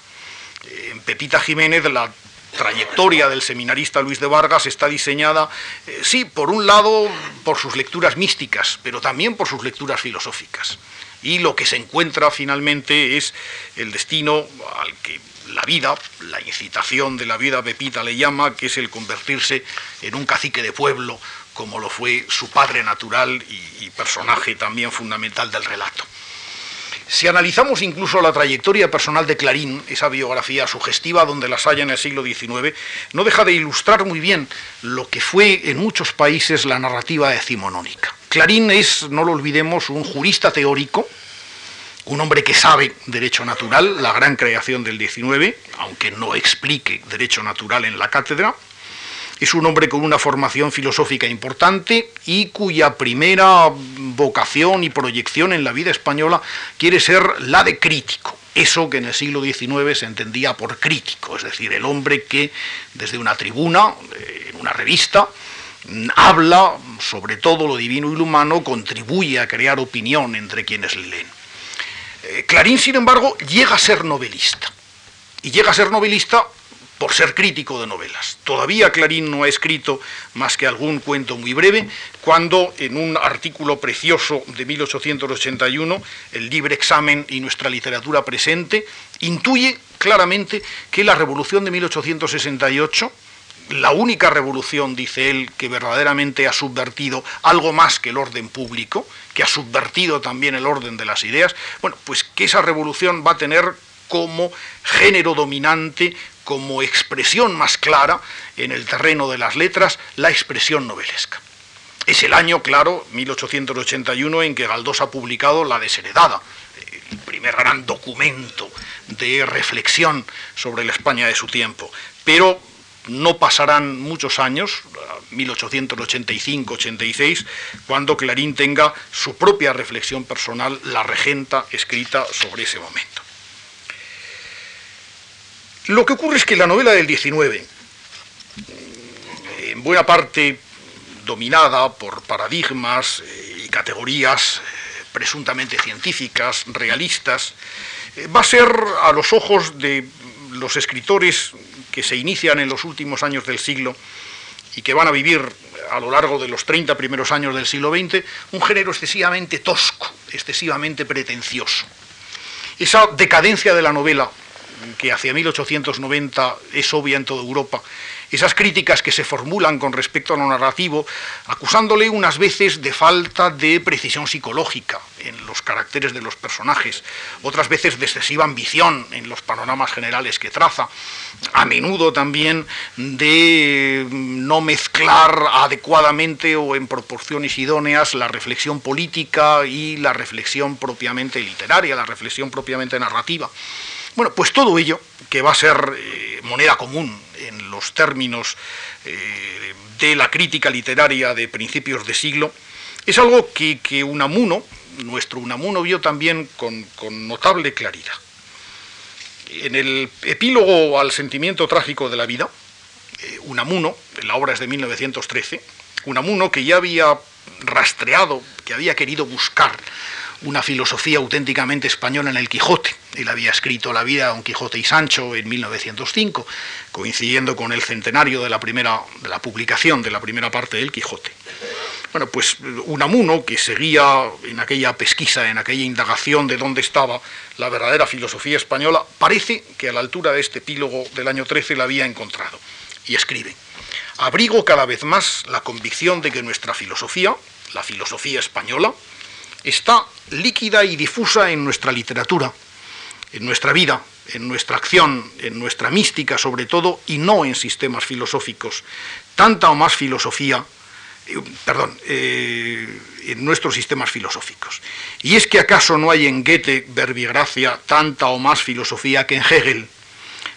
En Pepita Jiménez la trayectoria del seminarista Luis de Vargas está diseñada, eh, sí, por un lado por sus lecturas místicas, pero también por sus lecturas filosóficas. Y lo que se encuentra finalmente es el destino al que la vida, la incitación de la vida Pepita le llama, que es el convertirse en un cacique de pueblo, como lo fue su padre natural y personaje también fundamental del relato. Si analizamos incluso la trayectoria personal de Clarín, esa biografía sugestiva donde las haya en el siglo XIX, no deja de ilustrar muy bien lo que fue en muchos países la narrativa decimonónica. Clarín es, no lo olvidemos, un jurista teórico, un hombre que sabe derecho natural, la gran creación del XIX, aunque no explique derecho natural en la cátedra, es un hombre con una formación filosófica importante y cuya primera vocación y proyección en la vida española quiere ser la de crítico. Eso que en el siglo XIX se entendía por crítico, es decir, el hombre que desde una tribuna, eh, en una revista, habla sobre todo lo divino y lo humano, contribuye a crear opinión entre quienes leen. Eh, Clarín, sin embargo, llega a ser novelista. Y llega a ser novelista por ser crítico de novelas. Todavía Clarín no ha escrito más que algún cuento muy breve, cuando en un artículo precioso de 1881, El libre examen y nuestra literatura presente, intuye claramente que la revolución de 1868, la única revolución, dice él, que verdaderamente ha subvertido algo más que el orden público, que ha subvertido también el orden de las ideas, bueno, pues que esa revolución va a tener como género dominante como expresión más clara en el terreno de las letras la expresión novelesca. Es el año, claro, 1881, en que Galdós ha publicado La desheredada, el primer gran documento de reflexión sobre la España de su tiempo. Pero no pasarán muchos años, 1885-86, cuando Clarín tenga su propia reflexión personal, La Regenta, escrita sobre ese momento. Lo que ocurre es que la novela del 19, en buena parte dominada por paradigmas eh, y categorías eh, presuntamente científicas, realistas, eh, va a ser a los ojos de los escritores que se inician en los últimos años del siglo y que van a vivir a lo largo de los 30 primeros años del siglo XX, un género excesivamente tosco, excesivamente pretencioso. Esa decadencia de la novela que hacia 1890 es obvia en toda Europa, esas críticas que se formulan con respecto a lo narrativo, acusándole unas veces de falta de precisión psicológica en los caracteres de los personajes, otras veces de excesiva ambición en los panoramas generales que traza, a menudo también de no mezclar adecuadamente o en proporciones idóneas la reflexión política y la reflexión propiamente literaria, la reflexión propiamente narrativa. Bueno, pues todo ello, que va a ser eh, moneda común en los términos eh, de la crítica literaria de principios de siglo, es algo que, Unamuno, nuestro Unamuno, vio también con, notable claridad. En el epílogo al sentimiento trágico de la vida, eh, Unamuno, la obra es de 1913, Unamuno que ya había rastreado, que había querido buscar una filosofía auténticamente española en el Quijote. Él había escrito La vida de Don Quijote y Sancho en 1905, coincidiendo con el centenario de la, primera, de la publicación de la primera parte del Quijote. Bueno, pues Unamuno, que seguía en aquella pesquisa, en aquella indagación de dónde estaba la verdadera filosofía española, parece que a la altura de este epílogo del año 13 la había encontrado. Y escribe, abrigo cada vez más la convicción de que nuestra filosofía, la filosofía española, está líquida y difusa en nuestra literatura, en nuestra vida, en nuestra acción, en nuestra mística sobre todo, y no en sistemas filosóficos. Tanta o más filosofía, eh, perdón, eh, en nuestros sistemas filosóficos. Y es que acaso no hay en Goethe, verbigracia, tanta o más filosofía que en Hegel,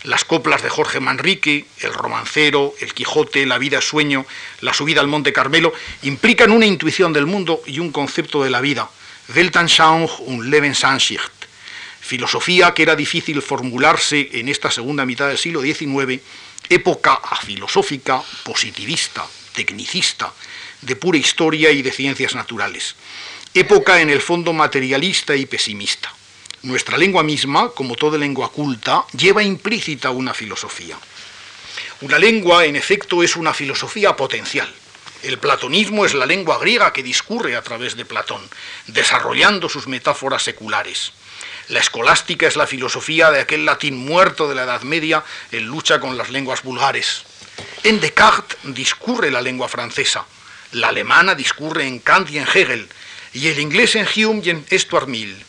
las coplas de Jorge Manrique, el romancero, el Quijote, la vida sueño, la subida al Monte Carmelo, implican una intuición del mundo y un concepto de la vida, Weltanschauung und Lebensansicht, filosofía que era difícil formularse en esta segunda mitad del siglo XIX, época filosófica, positivista, tecnicista, de pura historia y de ciencias naturales, época en el fondo materialista y pesimista. Nuestra lengua misma, como toda lengua culta, lleva implícita una filosofía. Una lengua, en efecto, es una filosofía potencial. El platonismo es la lengua griega que discurre a través de Platón, desarrollando sus metáforas seculares. La escolástica es la filosofía de aquel latín muerto de la Edad Media en lucha con las lenguas vulgares. En Descartes discurre la lengua francesa, la alemana discurre en Kant y en Hegel, y el inglés en Hume y en Stuart Mill.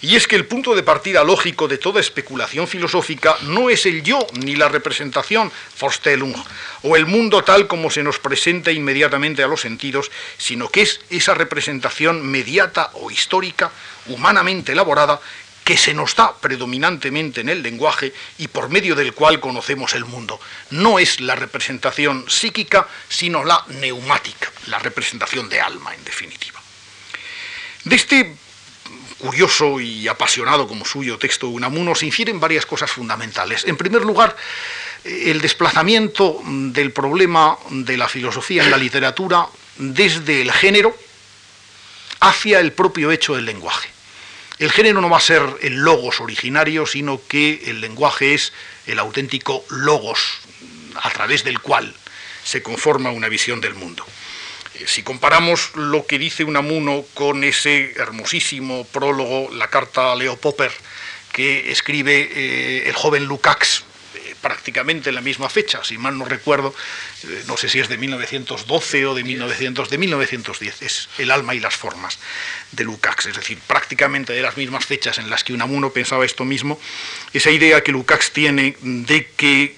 Y es que el punto de partida lógico de toda especulación filosófica no es el yo ni la representación, Vorstellung, o el mundo tal como se nos presenta inmediatamente a los sentidos, sino que es esa representación mediata o histórica, humanamente elaborada, que se nos da predominantemente en el lenguaje y por medio del cual conocemos el mundo. No es la representación psíquica, sino la neumática, la representación de alma, en definitiva. De este curioso y apasionado como suyo texto Unamuno se infieren varias cosas fundamentales. En primer lugar, el desplazamiento del problema de la filosofía en la literatura desde el género hacia el propio hecho del lenguaje. El género no va a ser el logos originario, sino que el lenguaje es el auténtico logos a través del cual se conforma una visión del mundo. Eh, si comparamos lo que dice Unamuno con ese hermosísimo prólogo, la carta a Leo Popper, que escribe eh, el joven Lukács, eh, prácticamente en la misma fecha, si mal no recuerdo, no sé si es de 1912 o de, 1900, de 1910, es El alma y las formas de Lukács, es decir, prácticamente de las mismas fechas en las que Unamuno pensaba esto mismo, esa idea que Lukács tiene de que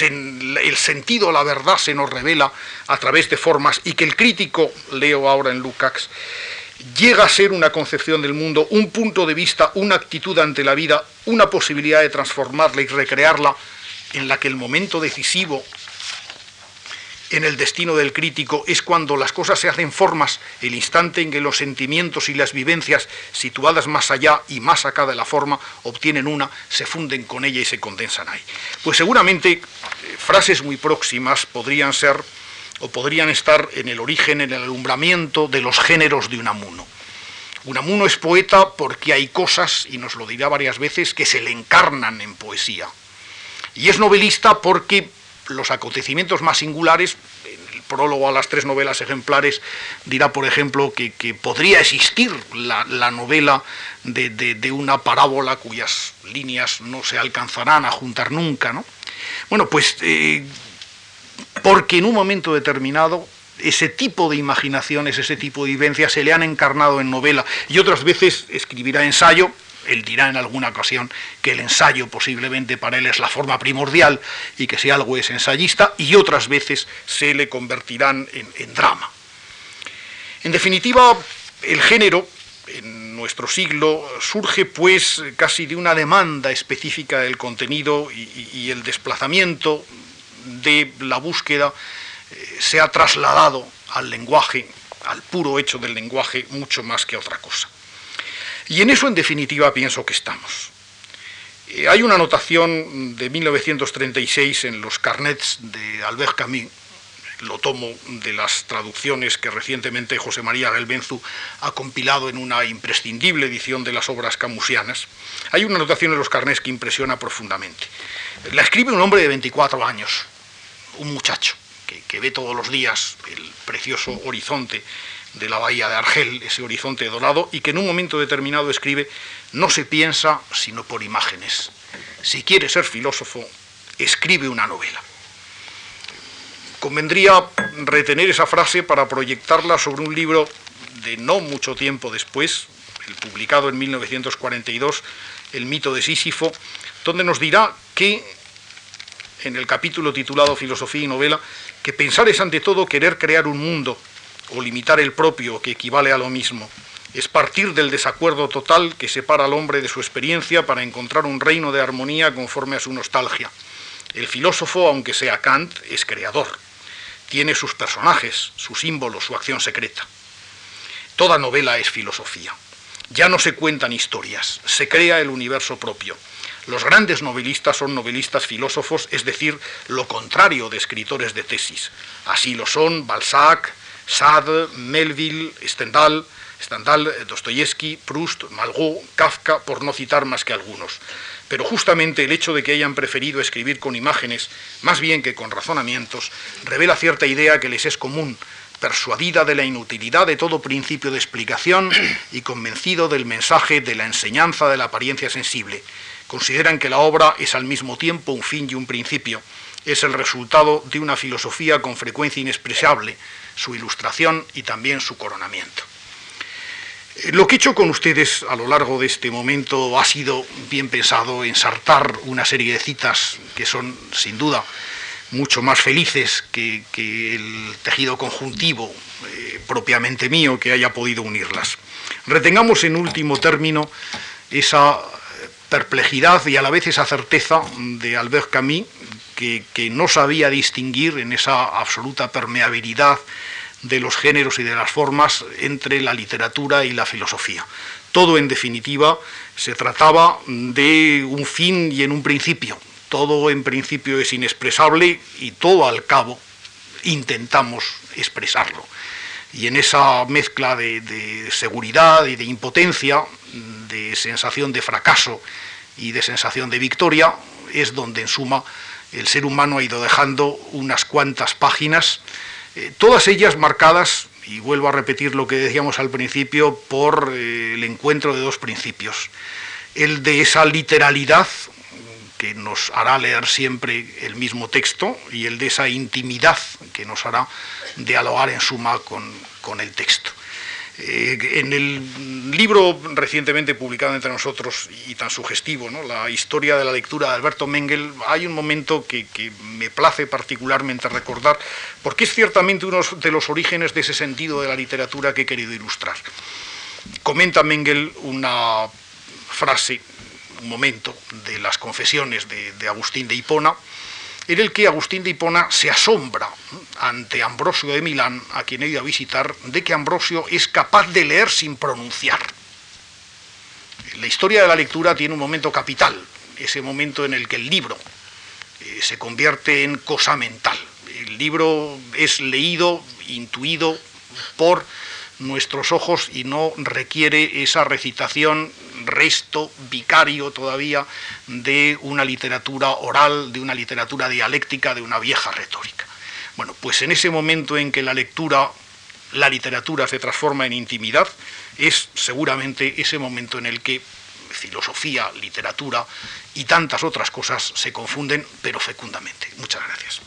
el sentido, la verdad se nos revela a través de formas y que el crítico, leo ahora en Lukács, llega a ser una concepción del mundo, un punto de vista, una actitud ante la vida, una posibilidad de transformarla y recrearla, en la que el momento decisivo en el destino del crítico es cuando las cosas se hacen formas, el instante en que los sentimientos y las vivencias situadas más allá y más acá de la forma obtienen una, se funden con ella y se condensan ahí. Pues seguramente eh, frases muy próximas podrían ser o podrían estar en el origen, en el alumbramiento de los géneros de Unamuno. Unamuno es poeta porque hay cosas, y nos lo dirá varias veces, que se le encarnan en poesía. Y es novelista porque los acontecimientos más singulares, en el prólogo a las tres novelas ejemplares, dirá, por ejemplo, que, podría existir la, novela de, una parábola cuyas líneas no se alcanzarán a juntar nunca. ¿no? Bueno, pues eh, porque en un momento determinado ese tipo de imaginaciones, ese tipo de vivencias se le han encarnado en novela y otras veces escribirá ensayo, él dirá en alguna ocasión que el ensayo posiblemente para él es la forma primordial y que si algo es ensayista, y otras veces se le convertirán en, drama. En definitiva, el género en nuestro siglo surge pues casi de una demanda específica del contenido y, el desplazamiento de la búsqueda eh, se ha trasladado al lenguaje, al puro hecho del lenguaje, mucho más que a otra cosa. Y en eso, en definitiva, pienso que estamos. Eh, hay una anotación de 1936 en los carnets de Albert Camus, lo tomo de las traducciones que recientemente José María Gelbenzu ha compilado en una imprescindible edición de las obras camusianas. Hay una anotación en los carnets que impresiona profundamente. La escribe un hombre de 24 años, un muchacho, que, que ve todos los días el precioso horizonte de la bahía de Argel, ese horizonte dorado, y que en un momento determinado escribe, no se piensa sino por imágenes. Si quiere ser filósofo, escribe una novela. Convendría retener esa frase para proyectarla sobre un libro de no mucho tiempo después, el publicado en 1942, El mito de Sísifo, donde nos dirá que, en el capítulo titulado Filosofía y Novela, que pensar es ante todo querer crear un mundo o limitar el propio, que equivale a lo mismo. Es partir del desacuerdo total que separa al hombre de su experiencia para encontrar un reino de armonía conforme a su nostalgia. El filósofo, aunque sea Kant, es creador. Tiene sus personajes, sus símbolos, su acción secreta. Toda novela es filosofía. Ya no se cuentan historias, se crea el universo propio. Los grandes novelistas son novelistas filósofos, es decir, lo contrario de escritores de tesis. Así lo son Balzac, Sade, Melville, Stendhal, Stendhal, Dostoyevsky, Proust, Malraux, Kafka, por no citar más que algunos. Pero justamente el hecho de que hayan preferido escribir con imágenes, más bien que con razonamientos, revela cierta idea que les es común, persuadida de la inutilidad de todo principio de explicación y convencido del mensaje de la enseñanza de la apariencia sensible. Consideran que la obra es al mismo tiempo un fin y un principio, es el resultado de una filosofía con frecuencia inexpresable, su ilustración y también su coronamiento. Eh, lo que he hecho con ustedes a lo largo de este momento ha sido bien pensado ensartar una serie de citas que son sin duda mucho más felices que, el tejido conjuntivo eh, propiamente mío que haya podido unirlas. Retengamos en último término esa perplejidad y a la vez esa certeza de Albert Camus que, no sabía distinguir en esa absoluta permeabilidad de los géneros y de las formas entre la literatura y la filosofía. Todo, en definitiva, se trataba de un fin y en un principio. Todo en principio es inexpresable y todo al cabo intentamos expresarlo. Y en esa mezcla de, de seguridad y de impotencia, de sensación de fracaso y de sensación de victoria, es donde en suma el ser humano ha ido dejando unas cuantas páginas, eh, todas ellas marcadas, y vuelvo a repetir lo que decíamos al principio, por eh, el encuentro de dos principios. El de esa literalidad que nos hará leer siempre el mismo texto y el de esa intimidad que nos hará dialogar en suma con el texto. Eh, en el libro recientemente publicado entre nosotros y tan sugestivo, la historia de la lectura de Alberto Mengel, hay un momento que, me place particularmente recordar, porque es ciertamente uno de los orígenes de ese sentido de la literatura que he querido ilustrar. Comenta Mengel una frase, un momento de las confesiones de Agustín de Hipona, en el que Agustín de Hipona se asombra ante Ambrosio de Milán, a quien he ido a visitar, de que Ambrosio es capaz de leer sin pronunciar. La historia de la lectura tiene un momento capital, ese momento en el que el libro eh, se convierte en cosa mental. El libro es leído, intuido por nuestros ojos y no requiere esa recitación resto vicario todavía de una literatura oral, de una literatura dialéctica, de una vieja retórica. Bueno, pues en ese momento en que la lectura, la literatura se transforma en intimidad, es seguramente ese momento en el que filosofía, literatura y tantas otras cosas se confunden, pero fecundamente. Muchas gracias.